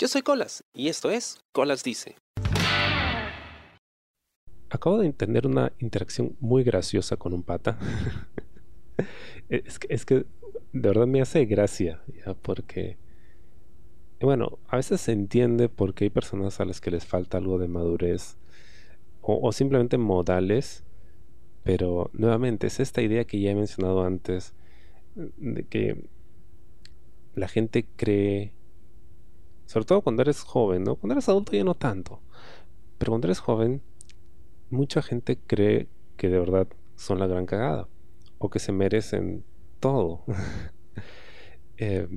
Yo soy Colas y esto es Colas Dice. Acabo de tener una interacción muy graciosa con un pata. es, que, de verdad me hace gracia, ¿ya? porque, bueno, a veces se entiende porque hay personas a las que les falta algo de madurez o simplemente modales, pero nuevamente es esta idea que ya he mencionado antes de que la gente cree, sobre todo cuando eres joven, ¿no? Cuando eres adulto ya no tanto, pero cuando eres joven, mucha gente cree que de verdad son la gran cagada o que se merecen todo. eh,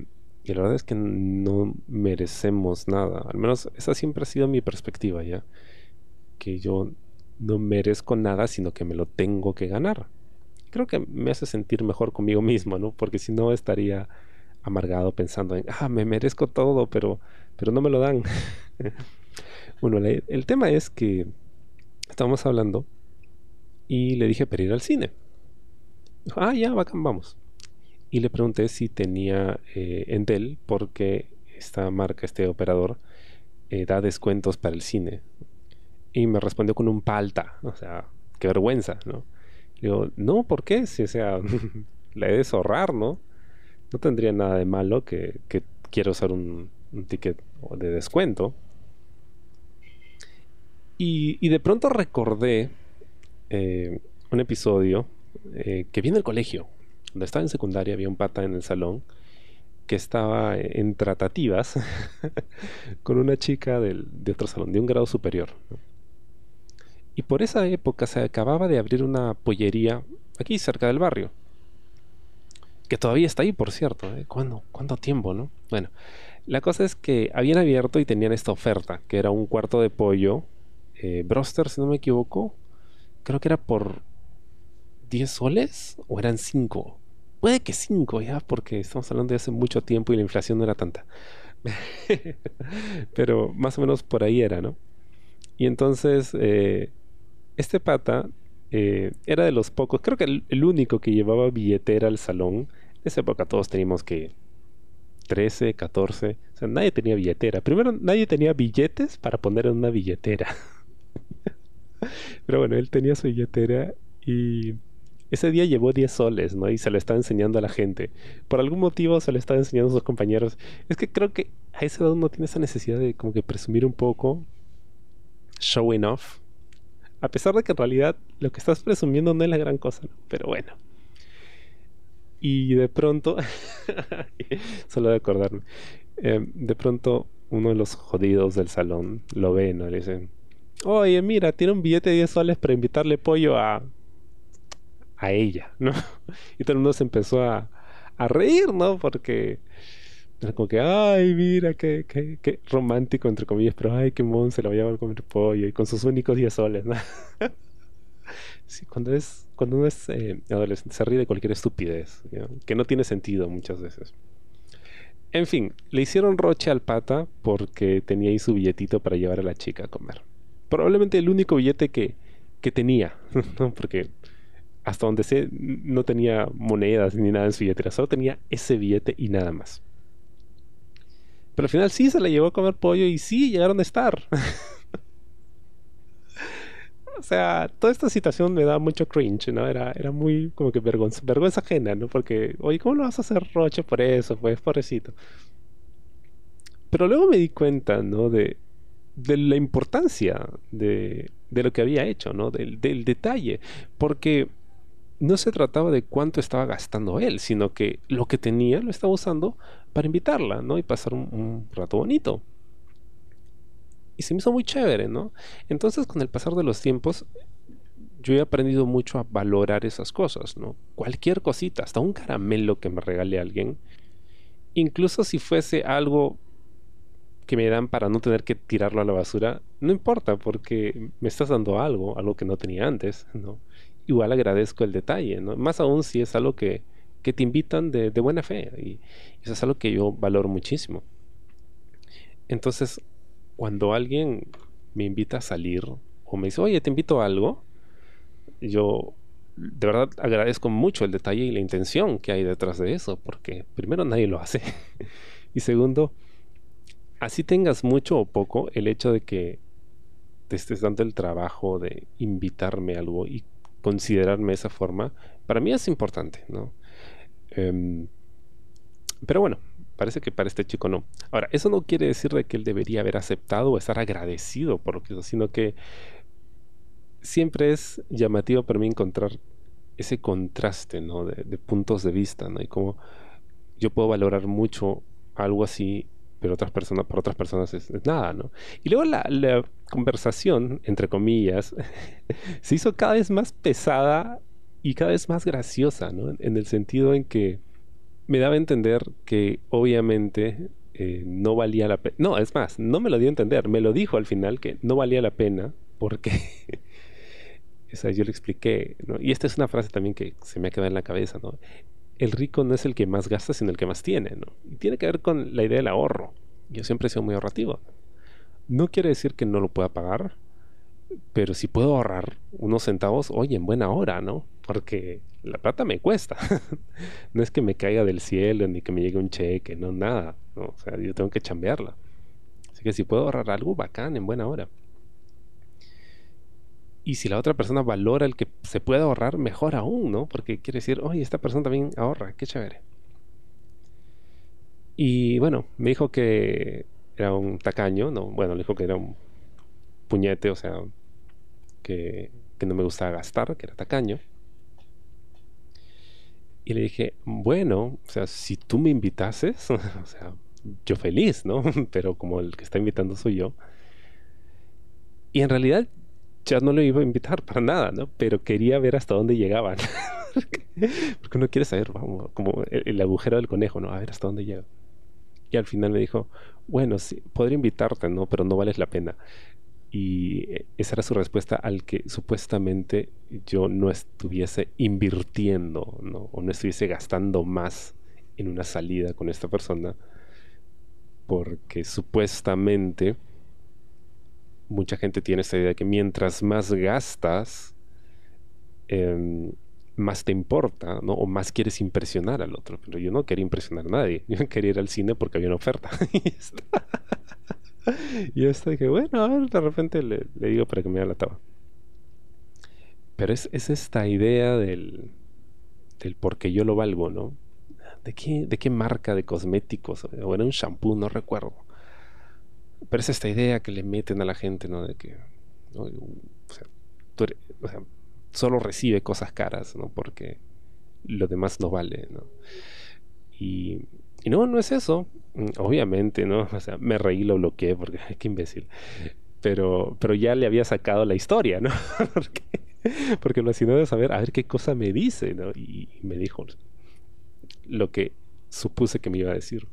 y la verdad es que no merecemos nada. Al menos esa siempre ha sido mi perspectiva, ¿ya? Que yo no merezco nada, sino que me lo tengo que ganar. Creo que me hace sentir mejor conmigo mismo, ¿no? Porque si no estaría amargado pensando en, ah, me merezco todo, pero, pero no me lo dan. bueno, el tema es que estábamos hablando y le dije para ir al cine. Ah, ya, bacán, vamos. Y le pregunté si tenía eh, Entel, porque esta marca, este operador, eh, da descuentos para el cine. Y me respondió con un palta, o sea, qué vergüenza, ¿no? Le digo, no, ¿por qué? Si, o sea, la he de ahorrar, ¿no? No tendría nada de malo que, que quiera usar un, ticket de descuento. Y, de pronto recordé eh, un episodio eh, que vi en el colegio, donde estaba en secundaria, había un pata en el salón que estaba en tratativas con una chica del, de otro salón, de un grado superior. Y por esa época se acababa de abrir una pollería aquí cerca del barrio que todavía está ahí, por cierto. ¿eh? ¿Cuánto tiempo, no? Bueno, la cosa es que habían abierto y tenían esta oferta, que era un cuarto de pollo, eh, broster, si no me equivoco, creo que era por 10 soles o eran 5. Puede que 5 ya, porque estamos hablando de hace mucho tiempo y la inflación no era tanta. Pero más o menos por ahí era, ¿no? Y entonces, eh, este pata eh, era de los pocos, creo que el, único que llevaba billetera al salón. Esa época todos teníamos que 13, 14, o sea, nadie tenía billetera. Primero, nadie tenía billetes para poner en una billetera. Pero bueno, él tenía su billetera y ese día llevó 10 soles, ¿no? Y se lo estaba enseñando a la gente. Por algún motivo se lo estaba enseñando a sus compañeros. Es que creo que a esa edad uno tiene esa necesidad de como que presumir un poco, showing off, a pesar de que en realidad lo que estás presumiendo no es la gran cosa, pero bueno. Y de pronto, solo de acordarme, eh, de pronto uno de los jodidos del salón lo ve, ¿no? Le dice, oye, mira, tiene un billete de 10 soles para invitarle pollo a, a ella, ¿no? Y todo el mundo se empezó a, a reír, ¿no? Porque era como que, ay, mira, qué, qué, qué, romántico, entre comillas, pero ay, qué mon se lo voy a comer pollo y con sus únicos 10 soles, ¿no? sí, cuando, es, cuando es eh, se ríe de cualquier estupidez, que no tiene sentido muchas veces. En fin, le hicieron roche al pata porque tenía ahí su billetito para llevar a la chica a comer. Probablemente el único billete que, que tenía, ¿no? porque hasta donde sé no tenía monedas ni nada en su billetera, solo tenía ese billete y nada más. Pero al final sí se la llevó a comer pollo y sí llegaron a estar. o sea, toda esta situación me da mucho cringe, ¿no? Era, era muy como que vergüenza, vergüenza ajena, ¿no? Porque, oye, ¿cómo lo vas a hacer roche por eso? Pues, pobrecito. Pero luego me di cuenta, ¿no? De, de la importancia de, de, lo que había hecho, ¿no? Del, del detalle. Porque no se trataba de cuánto estaba gastando él, sino que lo que tenía lo estaba usando para invitarla, ¿no? Y pasar un, rato bonito. Y se me hizo muy chévere, ¿no? Entonces, con el pasar de los tiempos, yo he aprendido mucho a valorar esas cosas, ¿no? Cualquier cosita, hasta un caramelo que me regale alguien, incluso si fuese algo que me dan para no tener que tirarlo a la basura, no importa porque me estás dando algo, algo que no tenía antes, ¿no? igual agradezco el detalle, ¿no? Más aún si es algo que, que te invitan de, de, buena fe. Y eso es algo que yo valoro muchísimo. Entonces, cuando alguien me invita a salir o me dice, oye, te invito a algo, yo de verdad agradezco mucho el detalle y la intención que hay detrás de eso, porque primero nadie lo hace. y segundo, así tengas mucho o poco, el hecho de que te estés dando el trabajo de invitarme a algo y considerarme de esa forma, para mí es importante, ¿no? Em, pero bueno, parece que para este chico no. Ahora, eso no quiere decir de que él debería haber aceptado o estar agradecido por lo que hizo, sino que siempre es llamativo para mí encontrar ese contraste, ¿no? De, de puntos de vista, ¿no? Y como yo puedo valorar mucho algo así pero otras personas, por otras personas es, nada, ¿no? Y luego la, conversación, entre comillas, se hizo cada vez más pesada y cada vez más graciosa, ¿no? En el sentido en que me daba a entender que obviamente eh, no valía la pena. No, es más, no me lo dio a entender, me lo dijo al final que no valía la pena porque... o sea, yo le expliqué, ¿no? Y esta es una frase también que se me ha quedado en la cabeza, ¿no? el rico no es el que más gasta, sino el que más tiene, ¿no? Y tiene que ver con la idea del ahorro. Yo siempre he sido muy ahorrativo. No quiere decir que no lo pueda pagar, pero si puedo ahorrar unos centavos, oye, en buena hora, ¿no? Porque la plata me cuesta. no es que me caiga del cielo ni que me llegue un cheque, no, nada. O sea, yo tengo que chambearla. Así que si puedo ahorrar algo, bacán, en buena hora. Y si la otra persona valora el que se puede ahorrar, mejor aún, ¿no? Porque quiere decir, oye, esta persona también ahorra, qué chévere. Y bueno, me dijo que era un tacaño, ¿no? Bueno, le dijo que era un puñete, o sea, que, que no me gustaba gastar, que era tacaño. Y le dije, bueno, o sea, si tú me invitases, o sea, yo feliz, ¿no? Pero como el que está invitando soy yo. Y en realidad ya no lo iba a invitar para nada, ¿no? Pero quería ver hasta dónde llegaban. Porque uno quiere saber, vamos, como el, agujero del conejo, ¿no? A ver hasta dónde llega. Y al final me dijo, bueno, sí, podría invitarte, ¿no? Pero no vales la pena. Y eh, esa era su respuesta al que supuestamente yo no estuviese invirtiendo, ¿no? O no estuviese gastando más en una salida con esta persona. Porque supuestamente mucha gente tiene esta idea de que mientras más gastas, em, más te importa, ¿no? O más quieres impresionar al otro. Pero yo no quería impresionar a nadie. Yo quería ir al cine porque había una oferta. esto dije, bueno, a ver, de repente le, digo para que me la taba. Pero es, esta idea del, del por qué yo lo valgo, ¿no? ¿De qué, ¿De qué marca de cosméticos? O era un shampoo, no recuerdo. Pero es esta idea que le meten a la gente, ¿no? De que, o sea, solo recibe cosas caras, ¿no? Porque lo demás no vale, ¿no? Y, y no, no es eso. Mm, obviamente, ¿no? O sea, me reí, lo bloqueé porque, qué imbécil. Pero, pero ya le había sacado la historia, ¿no? porque, porque lo de saber, a ver qué cosa me dice, ¿no? Y, y me dijo lo que supuse que me iba a decir.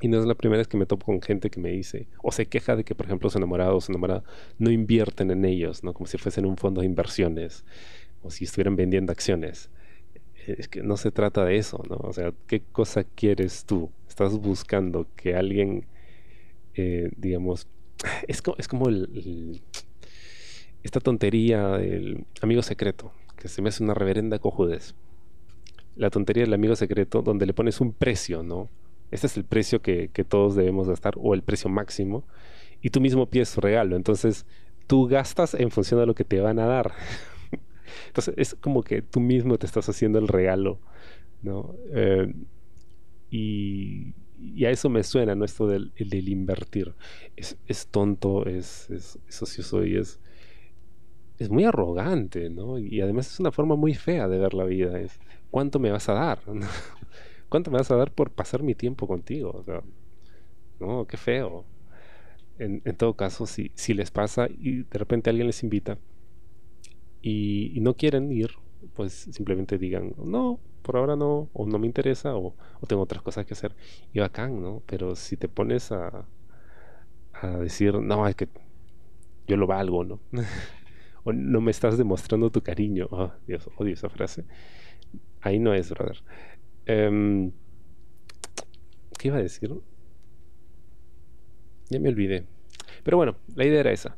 Y no es la primera vez que me topo con gente que me dice, o se queja de que, por ejemplo, su enamorado o su enamorada no invierten en ellos, ¿no? Como si fuesen un fondo de inversiones, o si estuvieran vendiendo acciones. Es que no se trata de eso, ¿no? O sea, ¿qué cosa quieres tú? Estás buscando que alguien, eh, digamos, es, es como el, esta tontería del amigo secreto, que se me hace una reverenda cojudez. La tontería del amigo secreto, donde le pones un precio, ¿no? Este es el precio que, todos debemos gastar o el precio máximo y tú mismo pides tu regalo. Entonces tú gastas en función de lo que te van a dar. Entonces es como que tú mismo te estás haciendo el regalo, ¿no? Eh, y, a eso me suena, ¿no? Esto del, invertir. Es, tonto, es, es, eso sí soy, es, es muy arrogante, ¿no? Y además es una forma muy fea de ver la vida. Es, ¿cuánto me vas a dar? ¿Cuánto me vas a dar por pasar mi tiempo contigo? O no, qué feo. En, todo caso, si, si les pasa y de repente alguien les invita y, no quieren ir, pues simplemente digan, no, por ahora no, o no me interesa, o, tengo otras cosas que hacer. Y bacán, ¿no? Pero si te pones a, a decir, no, es que yo lo valgo, ¿no? o no me estás demostrando tu cariño. Oh, Dios, odio esa frase. Ahí no es, brother. Em, ¿Qué iba a decir? Ya me olvidé. Pero bueno, la idea era esa.